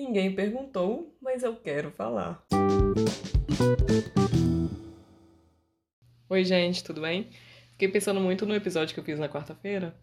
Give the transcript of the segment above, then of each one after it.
Ninguém perguntou, mas eu quero falar. Oi, gente, tudo bem? Fiquei pensando muito no episódio que eu fiz na quarta-feira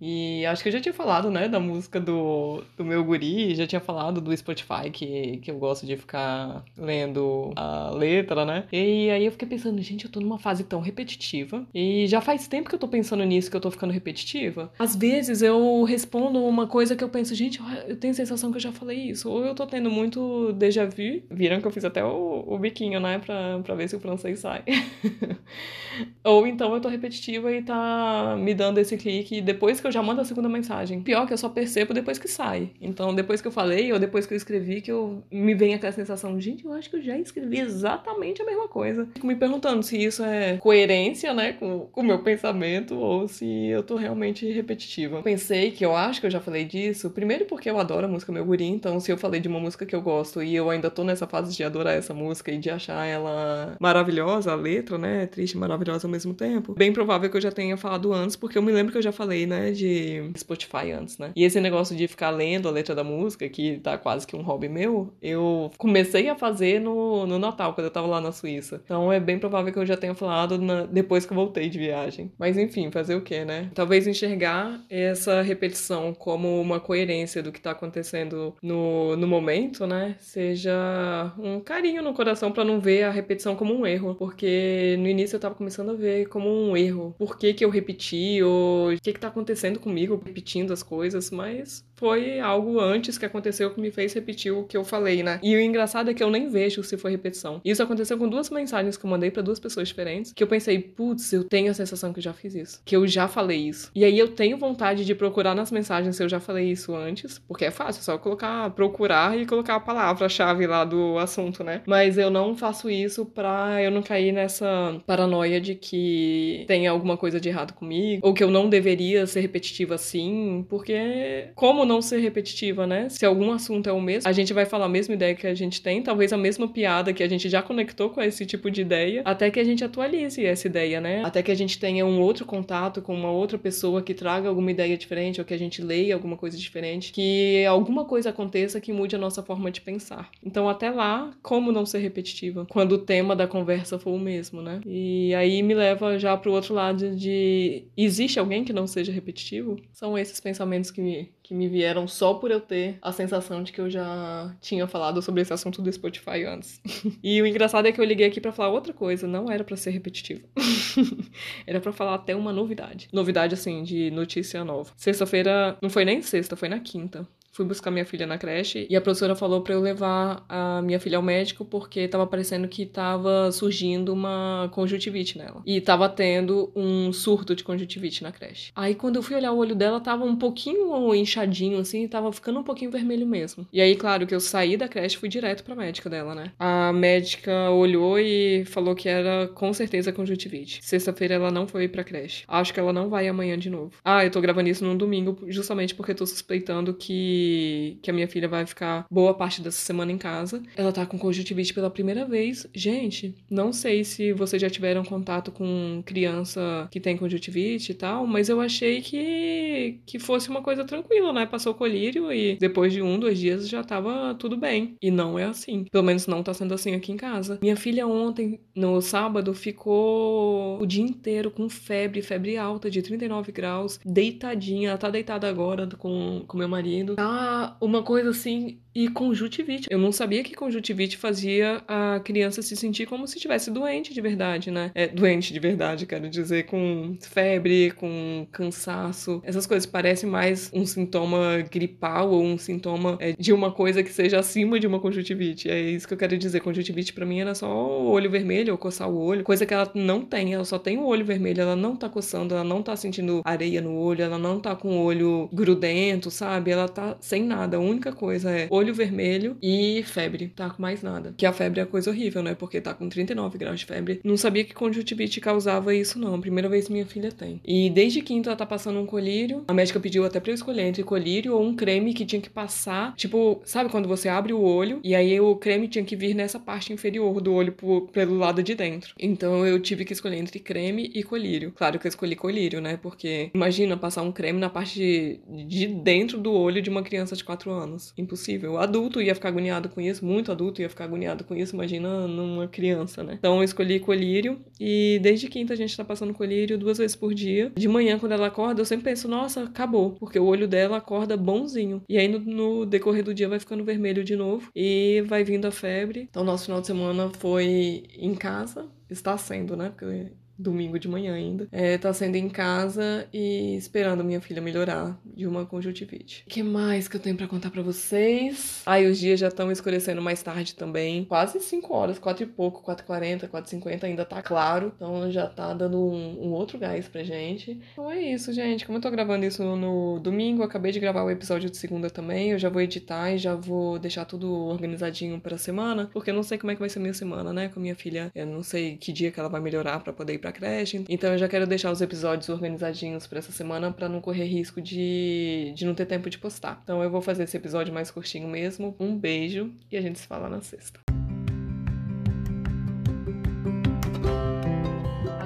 e acho que eu já tinha falado, né, da música do, do meu guri, já tinha falado do Spotify, que, que eu gosto de ficar lendo a letra, né? E aí eu fiquei pensando, gente, eu tô numa fase tão repetitiva. E já faz tempo que eu tô pensando nisso, que eu tô ficando repetitiva. Às vezes eu respondo uma coisa que eu penso, gente, eu tenho a sensação que eu já falei isso. Ou eu tô tendo muito déjà vu. Viram que eu fiz até o, o biquinho, né, pra, pra ver se o francês sai. Ou então eu tô repetitiva e tá me dando esse clique depois que eu eu já mando a segunda mensagem. Pior que eu só percebo depois que sai. Então, depois que eu falei ou depois que eu escrevi, que eu me vem aquela sensação, gente, eu acho que eu já escrevi exatamente a mesma coisa. Fico me perguntando se isso é coerência, né, com o meu pensamento ou se eu tô realmente repetitiva. Pensei que eu acho que eu já falei disso, primeiro porque eu adoro a música Meu Guri, então se eu falei de uma música que eu gosto e eu ainda tô nessa fase de adorar essa música e de achar ela maravilhosa, a letra, né, triste e maravilhosa ao mesmo tempo, bem provável que eu já tenha falado antes, porque eu me lembro que eu já falei, né, de Spotify antes, né? E esse negócio de ficar lendo a letra da música, que tá quase que um hobby meu, eu comecei a fazer no, no Natal, quando eu tava lá na Suíça. Então é bem provável que eu já tenha falado na, depois que eu voltei de viagem. Mas enfim, fazer o quê, né? Talvez enxergar essa repetição como uma coerência do que tá acontecendo no, no momento, né? Seja um carinho no coração para não ver a repetição como um erro. Porque no início eu tava começando a ver como um erro. Por que que eu repeti? Ou o que que tá acontecendo? Acontecendo comigo, repetindo as coisas, mas foi algo antes que aconteceu que me fez repetir o que eu falei, né? E o engraçado é que eu nem vejo se foi repetição. Isso aconteceu com duas mensagens que eu mandei para duas pessoas diferentes, que eu pensei, putz, eu tenho a sensação que eu já fiz isso, que eu já falei isso. E aí eu tenho vontade de procurar nas mensagens se eu já falei isso antes, porque é fácil, é só colocar, procurar e colocar a palavra-chave lá do assunto, né? Mas eu não faço isso pra eu não cair nessa paranoia de que tem alguma coisa de errado comigo, ou que eu não deveria ser repetitiva assim, porque como não ser repetitiva, né? Se algum assunto é o mesmo, a gente vai falar a mesma ideia que a gente tem, talvez a mesma piada que a gente já conectou com esse tipo de ideia, até que a gente atualize essa ideia, né? Até que a gente tenha um outro contato com uma outra pessoa que traga alguma ideia diferente, ou que a gente leia alguma coisa diferente, que alguma coisa aconteça que mude a nossa forma de pensar. Então, até lá, como não ser repetitiva? Quando o tema da conversa for o mesmo, né? E aí me leva já pro outro lado de existe alguém que não seja repetitivo? São esses pensamentos que me, que me vieram só por eu ter a sensação de que eu já tinha falado sobre esse assunto do Spotify antes. e o engraçado é que eu liguei aqui para falar outra coisa, não era para ser repetitivo. era para falar até uma novidade. Novidade assim de notícia nova. Sexta-feira, não foi nem sexta, foi na quinta fui buscar minha filha na creche e a professora falou para eu levar a minha filha ao médico porque tava parecendo que tava surgindo uma conjuntivite nela. E tava tendo um surto de conjuntivite na creche. Aí quando eu fui olhar o olho dela, tava um pouquinho inchadinho assim, tava ficando um pouquinho vermelho mesmo. E aí, claro, que eu saí da creche fui direto pra médica dela, né? A médica olhou e falou que era com certeza conjuntivite. Sexta-feira ela não foi pra creche. Acho que ela não vai amanhã de novo. Ah, eu tô gravando isso num domingo justamente porque tô suspeitando que que, a minha filha vai ficar boa parte dessa semana em casa. Ela tá com conjuntivite pela primeira vez. Gente, não sei se vocês já tiveram contato com criança que tem conjuntivite e tal, mas eu achei que, que fosse uma coisa tranquila, né? Passou colírio e depois de um, dois dias já tava tudo bem. E não é assim. Pelo menos não tá sendo assim aqui em casa. Minha filha ontem, no sábado, ficou o dia inteiro com febre, febre alta de 39 graus, deitadinha. Ela tá deitada agora com, com meu marido. Tá uma coisa assim e conjuntivite. Eu não sabia que conjuntivite fazia a criança se sentir como se estivesse doente de verdade, né? É, doente de verdade, quero dizer, com febre, com cansaço. Essas coisas parecem mais um sintoma gripal ou um sintoma é, de uma coisa que seja acima de uma conjuntivite. É isso que eu quero dizer. Conjuntivite para mim era só o olho vermelho ou coçar o olho, coisa que ela não tem. Ela só tem o olho vermelho, ela não tá coçando, ela não tá sentindo areia no olho, ela não tá com o olho grudento, sabe? Ela tá sem nada. A única coisa é olho vermelho e febre. Tá com mais nada. Que a febre é coisa horrível, né? Porque tá com 39 graus de febre. Não sabia que conjuntivite causava isso, não. Primeira vez minha filha tem. E desde quinta ela tá passando um colírio. A médica pediu até pra eu escolher entre colírio ou um creme que tinha que passar. Tipo, sabe quando você abre o olho e aí o creme tinha que vir nessa parte inferior do olho pelo lado de dentro. Então eu tive que escolher entre creme e colírio. Claro que eu escolhi colírio, né? Porque imagina passar um creme na parte de, de dentro do olho de uma criança de 4 anos. Impossível. Eu, adulto, ia ficar agoniado com isso, muito adulto ia ficar agoniado com isso, imagina numa criança, né? Então eu escolhi colírio e desde quinta a gente tá passando colírio duas vezes por dia. De manhã, quando ela acorda, eu sempre penso, nossa, acabou, porque o olho dela acorda bonzinho. E aí no, no decorrer do dia vai ficando vermelho de novo e vai vindo a febre. Então nosso final de semana foi em casa, está sendo, né? Porque domingo de manhã ainda, é, tá sendo em casa e esperando minha filha melhorar de uma conjuntivite. O que mais que eu tenho para contar para vocês? Ai, os dias já estão escurecendo mais tarde também. Quase 5 horas, 4 e pouco, 4h40, 4h50 ainda tá claro. Então já tá dando um, um, outro gás pra gente. Então é isso, gente. Como eu tô gravando isso no domingo, acabei de gravar o episódio de segunda também. Eu já vou editar e já vou deixar tudo organizadinho pra semana, porque eu não sei como é que vai ser minha semana, né? Com minha filha. Eu não sei que dia que ela vai melhorar para poder ir pra pra creche. Então eu já quero deixar os episódios organizadinhos para essa semana para não correr risco de, de não ter tempo de postar. Então eu vou fazer esse episódio mais curtinho mesmo. Um beijo e a gente se fala na sexta.